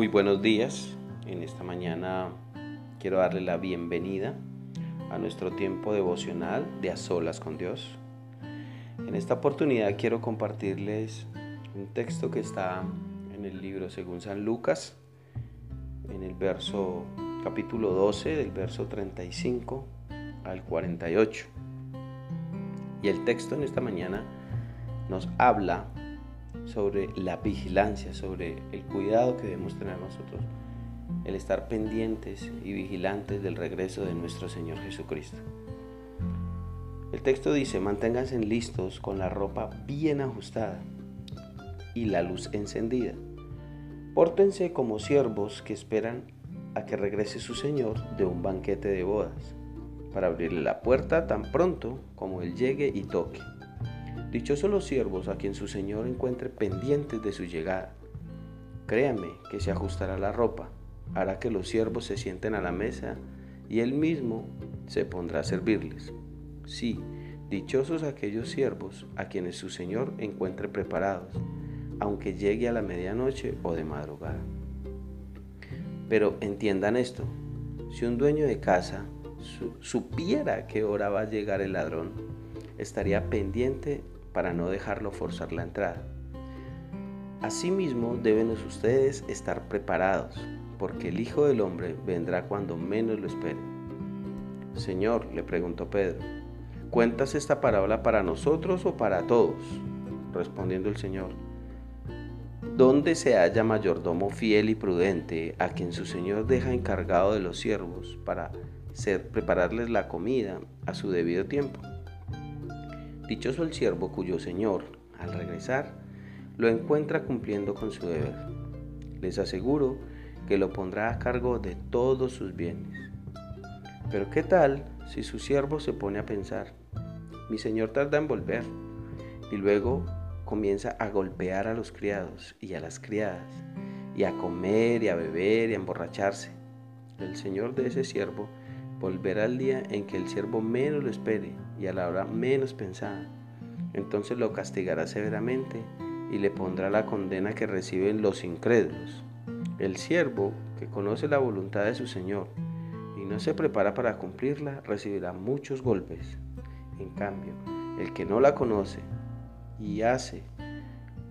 Muy buenos días. En esta mañana quiero darle la bienvenida a nuestro tiempo devocional de a solas con Dios. En esta oportunidad quiero compartirles un texto que está en el libro según San Lucas, en el verso capítulo 12, del verso 35 al 48. Y el texto en esta mañana nos habla sobre la vigilancia, sobre el cuidado que debemos tener nosotros, el estar pendientes y vigilantes del regreso de nuestro Señor Jesucristo. El texto dice, manténganse listos con la ropa bien ajustada y la luz encendida. Pórtense como siervos que esperan a que regrese su Señor de un banquete de bodas, para abrirle la puerta tan pronto como Él llegue y toque. Dichosos los siervos a quien su Señor encuentre pendientes de su llegada. Créame que se ajustará la ropa, hará que los siervos se sienten a la mesa y él mismo se pondrá a servirles. Sí, dichosos aquellos siervos a quienes su Señor encuentre preparados, aunque llegue a la medianoche o de madrugada. Pero entiendan esto, si un dueño de casa supiera qué hora va a llegar el ladrón, estaría pendiente para no dejarlo forzar la entrada. Asimismo deben ustedes estar preparados, porque el Hijo del Hombre vendrá cuando menos lo espere. Señor, le preguntó Pedro, ¿cuentas esta parábola para nosotros o para todos? Respondiendo el Señor, ¿dónde se halla mayordomo fiel y prudente a quien su Señor deja encargado de los siervos para prepararles la comida a su debido tiempo? Dichoso el siervo cuyo Señor, al regresar, lo encuentra cumpliendo con su deber. Les aseguro que lo pondrá a cargo de todos sus bienes. Pero ¿qué tal si su siervo se pone a pensar, mi Señor tarda en volver, y luego comienza a golpear a los criados y a las criadas, y a comer y a beber y a emborracharse? El Señor de ese siervo volverá al día en que el siervo menos lo espere y a la hora menos pensada. Entonces lo castigará severamente y le pondrá la condena que reciben los incrédulos. El siervo que conoce la voluntad de su Señor y no se prepara para cumplirla recibirá muchos golpes. En cambio, el que no la conoce y hace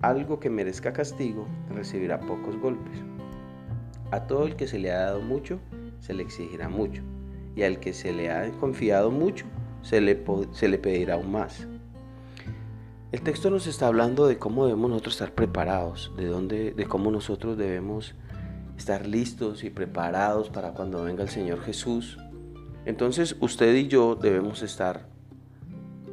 algo que merezca castigo recibirá pocos golpes. A todo el que se le ha dado mucho, se le exigirá mucho y al que se le ha confiado mucho, se le, se le pedirá aún más. El texto nos está hablando de cómo debemos nosotros estar preparados, de, dónde, de cómo nosotros debemos estar listos y preparados para cuando venga el Señor Jesús. Entonces usted y yo debemos estar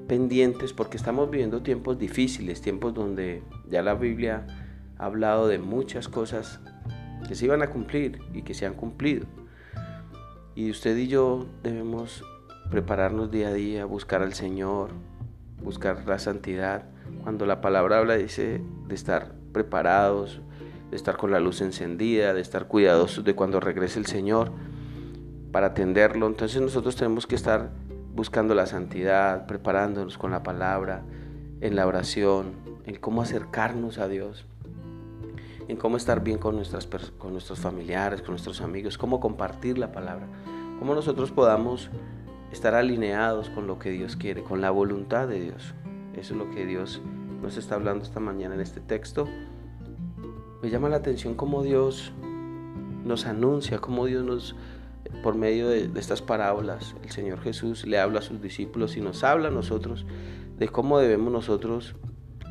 pendientes porque estamos viviendo tiempos difíciles, tiempos donde ya la Biblia ha hablado de muchas cosas que se iban a cumplir y que se han cumplido. Y usted y yo debemos prepararnos día a día, buscar al Señor, buscar la santidad. Cuando la palabra habla dice de estar preparados, de estar con la luz encendida, de estar cuidadosos de cuando regrese el Señor para atenderlo. Entonces nosotros tenemos que estar buscando la santidad, preparándonos con la palabra, en la oración, en cómo acercarnos a Dios, en cómo estar bien con, nuestras, con nuestros familiares, con nuestros amigos, cómo compartir la palabra, cómo nosotros podamos estar alineados con lo que Dios quiere, con la voluntad de Dios. Eso es lo que Dios nos está hablando esta mañana en este texto. Me llama la atención cómo Dios nos anuncia, cómo Dios nos, por medio de, de, estas parábolas, el Señor Jesús le habla a sus discípulos y nos habla a nosotros de cómo debemos nosotros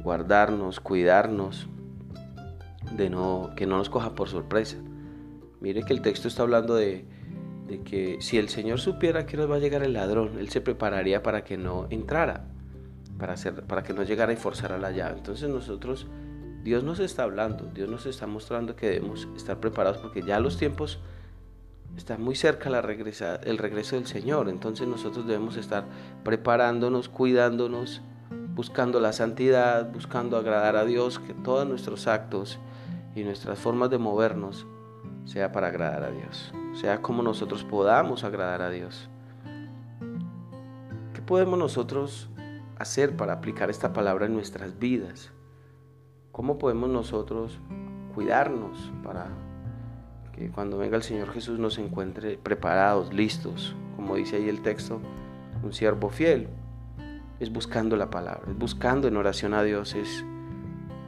guardarnos, cuidarnos, de no, que no nos coja por sorpresa. Mire que el texto está hablando de, que si el Señor supiera que nos va a llegar el ladrón, Él se prepararía para que no entrara, para, hacer, para que no llegara y forzara la llave. Entonces nosotros, Dios nos está hablando, Dios nos está mostrando que debemos estar preparados porque ya los tiempos están muy cerca la regresa, el regreso del Señor. Entonces nosotros debemos estar preparándonos, cuidándonos, buscando la santidad, buscando agradar a Dios, que todos nuestros actos y nuestras formas de movernos sea para agradar a Dios, sea como nosotros podamos agradar a Dios. ¿Qué podemos nosotros hacer para aplicar esta palabra en nuestras vidas? ¿Cómo podemos nosotros cuidarnos para Que cuando venga el Señor Jesús nos encuentre preparados, listos, como dice ahí el texto, un siervo fiel. Es buscando la palabra, es buscando en oración a Dios, es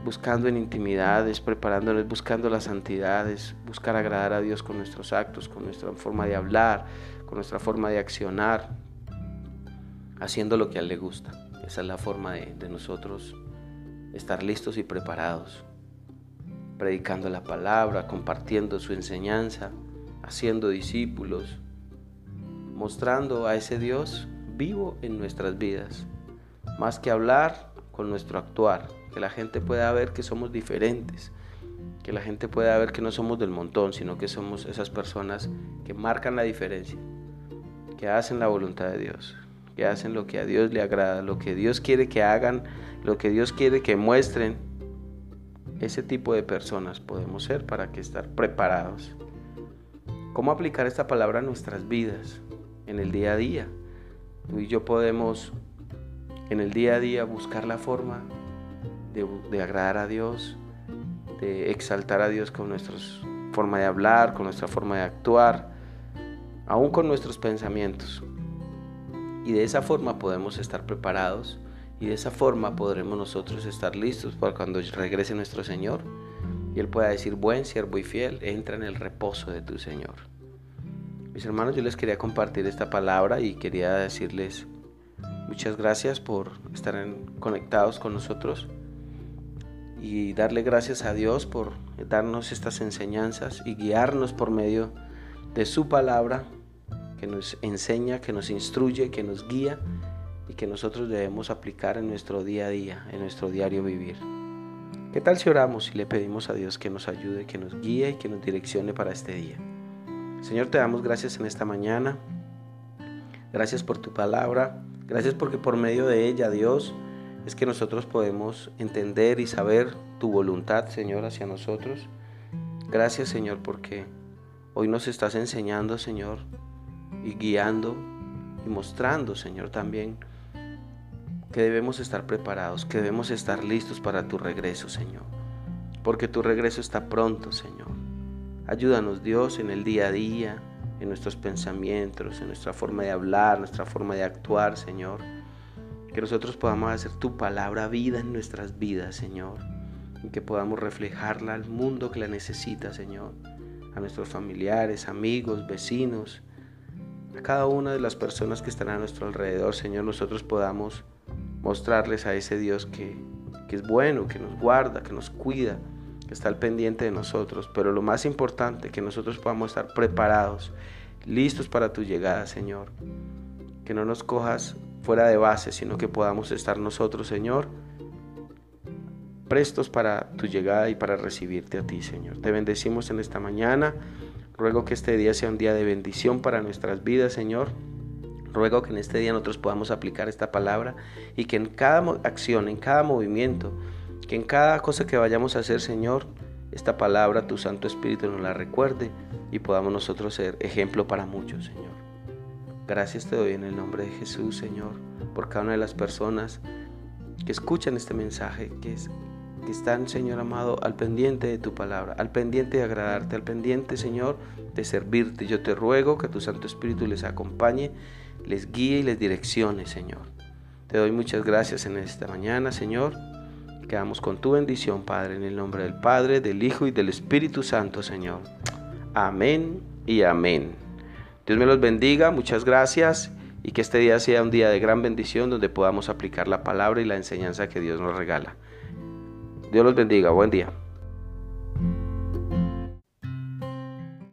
buscando en intimidades, preparándonos, buscando las santidades, buscar agradar a Dios con nuestros actos, con nuestra forma de hablar, con nuestra forma de accionar, haciendo lo que a Él le gusta. Esa es la forma de, de nosotros estar listos y preparados, predicando la palabra, compartiendo su enseñanza, haciendo discípulos, mostrando a ese Dios vivo en nuestras vidas, más que hablar con nuestro actuar, que la gente pueda ver que somos diferentes, que la gente pueda ver que no somos del montón, sino que somos esas personas que marcan la diferencia, que hacen la voluntad de Dios, que hacen lo que a Dios le agrada, lo que Dios quiere que hagan, lo que Dios quiere que muestren. Ese tipo de personas podemos ser para que estar preparados. ¿Cómo aplicar esta palabra a nuestras vidas, en el día a día? Tú y yo podemos en el día a día buscar la forma de, agradar a Dios, de exaltar a Dios con nuestra forma de hablar, con nuestra forma de actuar, aún con nuestros pensamientos. Y de esa forma podemos estar preparados y de esa forma podremos nosotros estar listos para cuando regrese nuestro Señor y Él pueda decir, buen siervo y fiel, entra en el reposo de tu Señor. Mis hermanos, yo les quería compartir esta palabra y quería decirles muchas gracias por estar conectados con nosotros y darle gracias a Dios por darnos estas enseñanzas y guiarnos por medio de su palabra que nos enseña, que nos instruye, que nos guía y que nosotros debemos aplicar en nuestro día a día, en nuestro diario vivir. ¿Qué tal si oramos y le pedimos a Dios que nos ayude, que nos guíe y que nos direccione para este día? Señor, te damos gracias en esta mañana. Gracias por tu palabra. Gracias porque por medio de ella, Dios, es que nosotros podemos entender y saber tu voluntad, Señor, hacia nosotros. Gracias, Señor, porque hoy nos estás enseñando, Señor, y guiando y mostrando, Señor, también que debemos estar preparados, que debemos estar listos para tu regreso, Señor. Porque tu regreso está pronto, Señor. Ayúdanos, Dios, en el día a día, en nuestros pensamientos, en nuestra forma de hablar, nuestra forma de actuar, Señor que nosotros podamos hacer tu palabra vida en nuestras vidas, Señor. Y que podamos reflejarla al mundo que la necesita, Señor. A nuestros familiares, amigos, vecinos. A cada una de las personas que están a nuestro alrededor, Señor, nosotros podamos mostrarles a ese Dios que, que es bueno, que nos guarda, que nos cuida, que está al pendiente de nosotros. Pero lo más importante, que nosotros podamos estar preparados, listos para tu llegada, Señor. Que no nos cojas fuera de base, sino que podamos estar nosotros, Señor, prestos para tu llegada y para recibirte a ti, Señor. Te bendecimos en esta mañana. Ruego que este día sea un día de bendición para nuestras vidas, Señor. Ruego que en este día nosotros podamos aplicar esta palabra y que en cada acción, en cada movimiento, que en cada cosa que vayamos a hacer, Señor, esta palabra, tu Santo Espíritu nos la recuerde y podamos nosotros ser ejemplo para muchos, Señor. Gracias te doy en el nombre de Jesús, Señor, por cada una de las personas que escuchan este mensaje, que, es, que están, Señor amado, al pendiente de tu palabra, al pendiente de agradarte, al pendiente, Señor, de servirte. Yo te ruego que tu Santo Espíritu les acompañe, les guíe y les direccione, Señor. Te doy muchas gracias en esta mañana, Señor. Quedamos con tu bendición, Padre, en el nombre del Padre, del Hijo y del Espíritu Santo, Señor. Amén y amén. Dios me los bendiga, muchas gracias y que este día sea un día de gran bendición donde podamos aplicar la palabra y la enseñanza que Dios nos regala. Dios los bendiga, buen día.